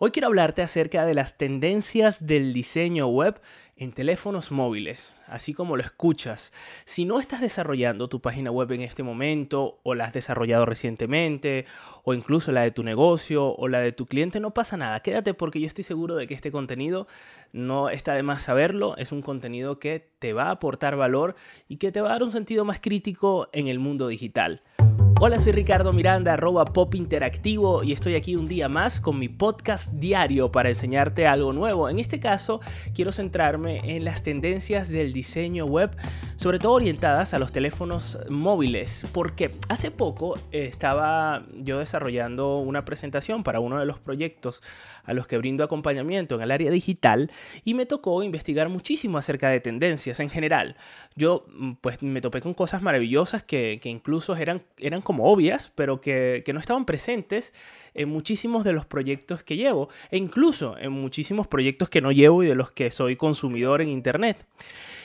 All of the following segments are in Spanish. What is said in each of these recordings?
Hoy quiero hablarte acerca de las tendencias del diseño web en teléfonos móviles, así como lo escuchas. Si no estás desarrollando tu página web en este momento o la has desarrollado recientemente o incluso la de tu negocio o la de tu cliente, no pasa nada. Quédate porque yo estoy seguro de que este contenido no está de más saberlo. Es un contenido que te va a aportar valor y que te va a dar un sentido más crítico en el mundo digital. Hola, soy Ricardo Miranda, arroba pop interactivo y estoy aquí un día más con mi podcast diario para enseñarte algo nuevo. En este caso, quiero centrarme en las tendencias del diseño web, sobre todo orientadas a los teléfonos móviles, porque hace poco estaba yo desarrollando una presentación para uno de los proyectos a los que brindo acompañamiento en el área digital y me tocó investigar muchísimo acerca de tendencias en general. Yo mm, pues me topé con cosas maravillosas que, que incluso eran, eran como obvias, pero que, no estaban presentes en muchísimos de los proyectos que llevo, e incluso en muchísimos proyectos que no llevo y de los que soy consumidor en Internet.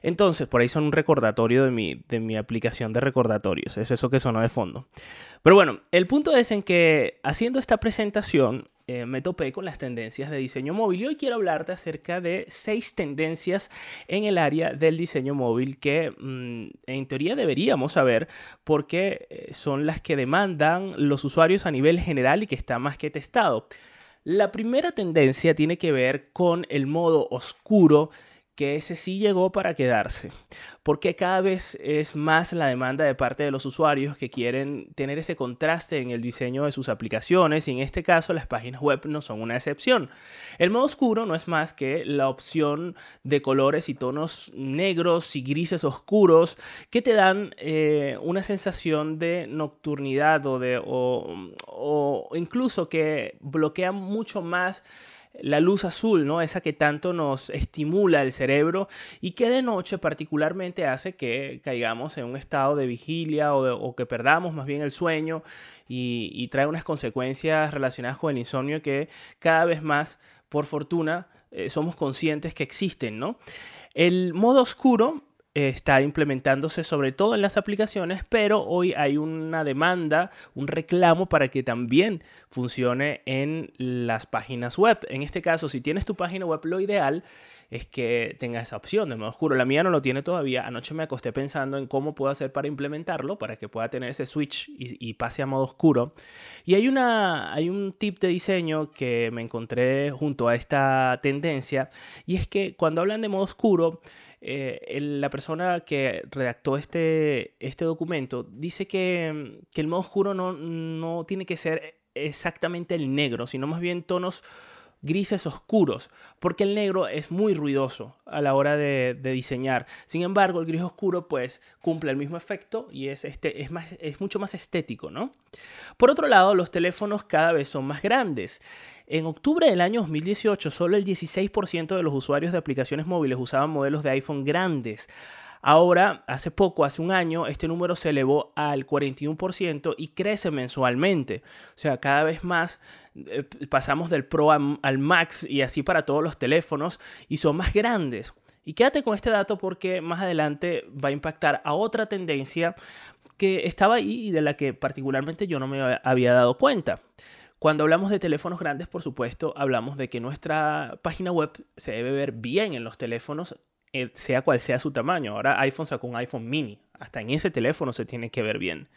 Entonces, por ahí son un recordatorio de mi, de mi aplicación de recordatorios, es eso que sonó de fondo. Pero bueno, el punto es en que haciendo esta presentación eh, me topé con las tendencias de diseño móvil y hoy quiero hablarte acerca de seis tendencias en el área del diseño móvil que mm, en teoría deberíamos saber porque eh, son las que demandan los usuarios a nivel general y que está más que testado. La primera tendencia tiene que ver con el modo oscuro que ese sí llegó para quedarse, porque cada vez es más la demanda de parte de los usuarios que quieren tener ese contraste en el diseño de sus aplicaciones y en este caso las páginas web no son una excepción. El modo oscuro no es más que la opción de colores y tonos negros y grises oscuros que te dan eh, una sensación de nocturnidad o, de, o incluso que bloquean mucho más la luz azul, ¿no? Esa que tanto nos estimula el cerebro y que de noche particularmente hace que caigamos en un estado de vigilia o, que perdamos más bien el sueño y, trae unas consecuencias relacionadas con el insomnio que cada vez más, por fortuna, eh, somos conscientes que existen, ¿no? El modo oscuro está implementándose sobre todo en las aplicaciones, pero hoy hay una demanda, un reclamo para que también funcione en las páginas web. En este caso, si tienes tu página web, lo ideal es que tenga esa opción de modo oscuro. La mía no lo tiene todavía. Anoche me acosté pensando en cómo puedo hacer para implementarlo, para que pueda tener ese switch y, pase a modo oscuro. Y hay, una, hay un tip de diseño que me encontré junto a esta tendencia, y es que cuando hablan de modo oscuro, eh, la persona que redactó este, este documento dice que, que, el modo oscuro no, no tiene que ser exactamente el negro, sino más bien tonos grises oscuros, porque el negro es muy ruidoso a la hora de, diseñar. Sin embargo, el gris oscuro pues cumple el mismo efecto y es, este, es, más, es mucho más estético, ¿no? Por otro lado, los teléfonos cada vez son más grandes. En octubre del año 2018, solo el 16% de los usuarios de aplicaciones móviles usaban modelos de iPhone grandes. Ahora, hace poco, hace un año, este número se elevó al 41% y crece mensualmente. O sea, cada vez más eh, pasamos del Pro al Max y así para todos los teléfonos y son más grandes. Y quédate con este dato porque más adelante va a impactar a otra tendencia que estaba ahí y de la que particularmente yo no me había dado cuenta. Cuando hablamos de teléfonos grandes, por supuesto, hablamos de que nuestra página web se debe ver bien en los teléfonos eh, sea cual sea su tamaño. Ahora iPhone sacó un iPhone mini. Hasta en ese teléfono se tiene que ver bien.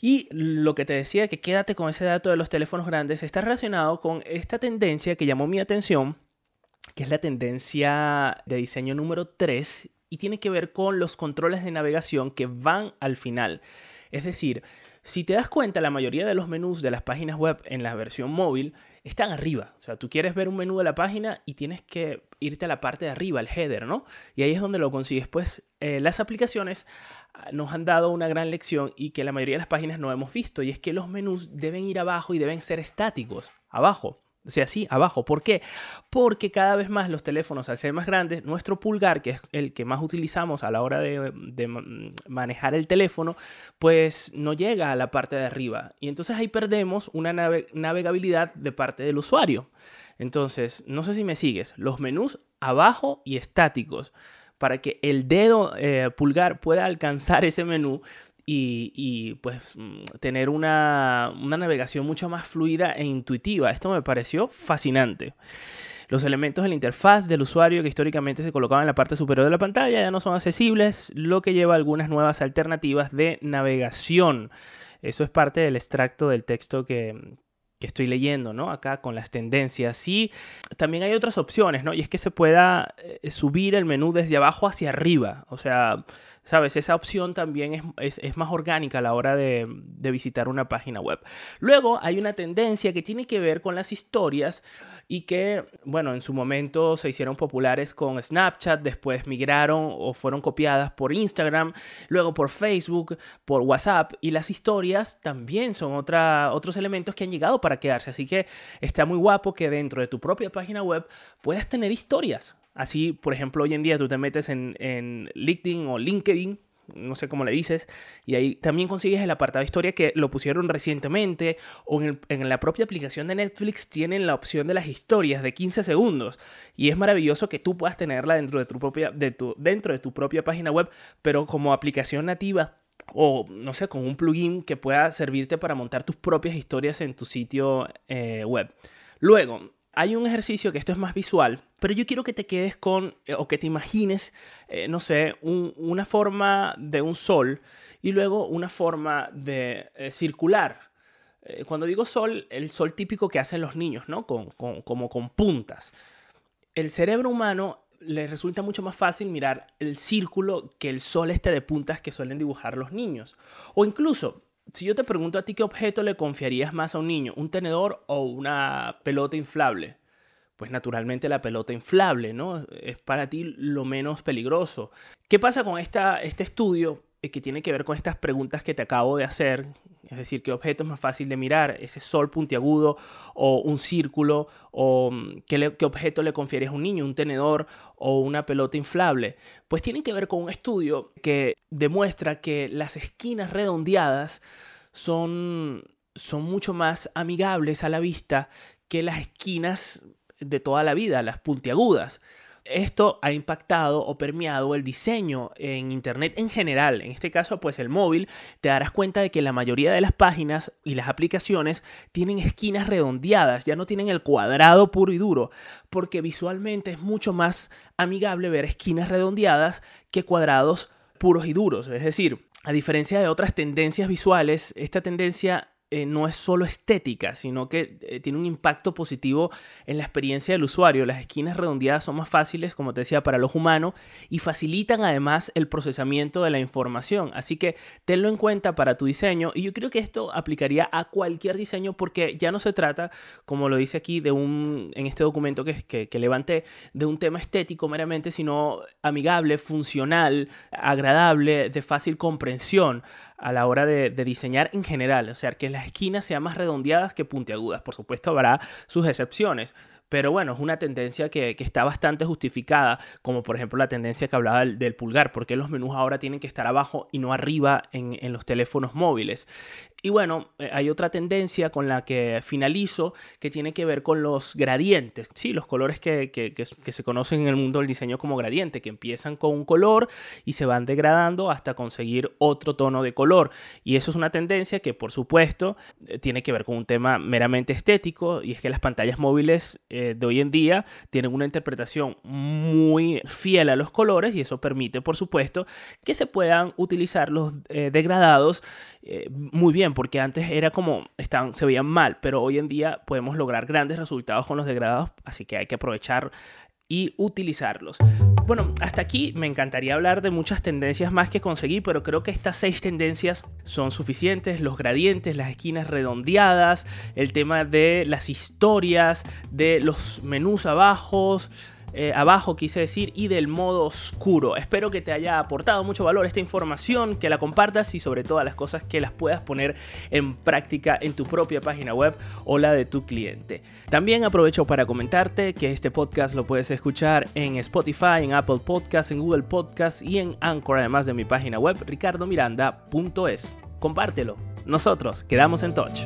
Y lo que te decía, que quédate con ese dato de los teléfonos grandes, está relacionado con esta tendencia que llamó mi atención, que es la tendencia de diseño número 3 y tiene que ver con los controles de navegación que van al final. Es decir, si te das cuenta, la mayoría de los menús de las páginas web en la versión móvil están arriba. O sea, tú quieres ver un menú de la página y tienes que irte a la parte de arriba, el header, ¿no? Y ahí es donde lo consigues. Pues eh, las aplicaciones ah, nos han dado una gran lección y que la mayoría de las páginas no hemos visto. Y es que los menús deben ir abajo y deben ser estáticos, abajo. O sea, así, abajo. ¿Por qué? Porque cada vez más los teléfonos, al ser más grandes, nuestro pulgar, que es el que más utilizamos a la hora de, manejar el teléfono, pues no llega a la parte de arriba. Y entonces ahí perdemos una navegabilidad de parte del usuario. Entonces, no sé si me sigues, los menús abajo y estáticos para que el dedo eh, pulgar pueda alcanzar ese menú y, pues mm, tener una, una navegación mucho más fluida e intuitiva. Esto me pareció fascinante. Los elementos de la interfaz del usuario que históricamente se colocaban en la parte superior de la pantalla ya no son accesibles, lo que lleva algunas nuevas alternativas de navegación. Eso es parte del extracto del texto que, que estoy leyendo, ¿no? Acá con las tendencias. Y también hay otras opciones, ¿no? Y es que se pueda eh, subir el menú desde abajo hacia arriba. O sea, ¿sabes? Esa opción también es, más orgánica a la hora de, de, visitar una página web. Luego hay una tendencia que tiene que ver con las historias y que, bueno, en su momento se hicieron populares con Snapchat, después migraron o fueron copiadas por Instagram, luego por Facebook, por WhatsApp y las historias también son otra, otros elementos que han llegado para quedarse. Así que está muy guapo que dentro de tu propia página web puedas tener historias. Así, por ejemplo, hoy en día tú te metes en, en LinkedIn o LinkedIn no sé cómo le dices, y ahí también consigues el apartado historia que lo pusieron recientemente, o en, la propia aplicación de Netflix tienen la opción de las historias de 15 segundos, y es maravilloso que tú puedas tenerla dentro de tu propia, de tu, dentro de tu propia página web, pero como aplicación nativa o no sé, con un plugin que pueda servirte para montar tus propias historias en tu sitio eh, web. Luego, hay un ejercicio que esto es más visual, pero yo quiero que te quedes con, eh, o que te imagines, eh, no sé, una forma de un sol y luego una forma de eh, circular. cuando digo sol, el sol típico que hacen los niños, ¿no? Con, como con puntas. El cerebro humano le resulta mucho más fácil mirar el círculo que el sol este de puntas que suelen dibujar los niños. O incluso, si yo te pregunto a ti qué objeto le confiarías más a un niño, un tenedor o una pelota inflable, pues naturalmente la pelota inflable, ¿no? Es para ti lo menos peligroso. ¿Qué pasa con esta, este estudio eh, que tiene que ver con estas preguntas que te acabo de hacer? Es decir, ¿qué objeto es más fácil de mirar? ¿Ese sol puntiagudo o un círculo? ¿O mm, qué, qué objeto le confieres a un niño? ¿Un tenedor o una pelota inflable? Pues tienen que ver con un estudio que demuestra que las esquinas redondeadas son, son mucho más amigables a la vista que las esquinas de toda la vida, las puntiagudas. Esto ha impactado o permeado el diseño en Internet en general. En este caso, pues el móvil, te darás cuenta de que la mayoría de las páginas y las aplicaciones tienen esquinas redondeadas, ya no tienen el cuadrado puro y duro, porque visualmente es mucho más amigable ver esquinas redondeadas que cuadrados puros y duros. Es decir, a diferencia de otras tendencias visuales, esta tendencia eh, no es solo estética, sino que eh, tiene un impacto positivo en la experiencia del usuario. Las esquinas redondeadas son más fáciles, como te decía, para los humanos y facilitan además el procesamiento de la información. Así que tenlo en cuenta para tu diseño y yo creo que esto aplicaría a cualquier diseño porque ya no se trata, como lo dice aquí, de un, en este documento que, que, que levanté, de un tema estético meramente, sino amigable, funcional, agradable, de fácil comprensión a la hora de, diseñar en general. O sea, que las esquinas sean más redondeadas que puntiagudas. Por supuesto, habrá sus excepciones. Pero bueno, es una tendencia que, está bastante justificada, como por ejemplo la tendencia que hablaba del, pulgar, porque los menús ahora tienen que estar abajo y no arriba en, los teléfonos móviles. Y bueno, eh, hay otra tendencia con la que finalizo que tiene que ver con los gradientes. Sí, los colores que, que, se conocen en el mundo del diseño como gradiente, que empiezan con un color y se van degradando hasta conseguir otro tono de color. Y eso es una tendencia que por supuesto eh, tiene que ver con un tema meramente estético y es que las pantallas móviles eh, de hoy en día tienen una interpretación muy fiel a los colores y eso permite por supuesto que se puedan utilizar los degradados muy porque antes era como, estaban, se veían mal, pero hoy en día podemos lograr grandes resultados con los degradados, así que hay que aprovechar y utilizarlos. Bueno, hasta aquí me encantaría hablar de muchas tendencias más que conseguí, pero creo que estas seis tendencias son suficientes. Los gradientes, las esquinas redondeadas, el tema de las historias, de los menús abajos, eh, abajo, quise decir, y del modo oscuro. Espero que te haya aportado mucho valor esta información, que la compartas y sobre todas las cosas que las puedas poner en práctica en tu propia página web o la de tu cliente. También aprovecho para comentarte que este podcast lo puedes escuchar en Spotify, en Apple Podcasts, en Google Podcasts y en Anchor, además de mi página web ricardomiranda.es. Compártelo. Nosotros quedamos en touch.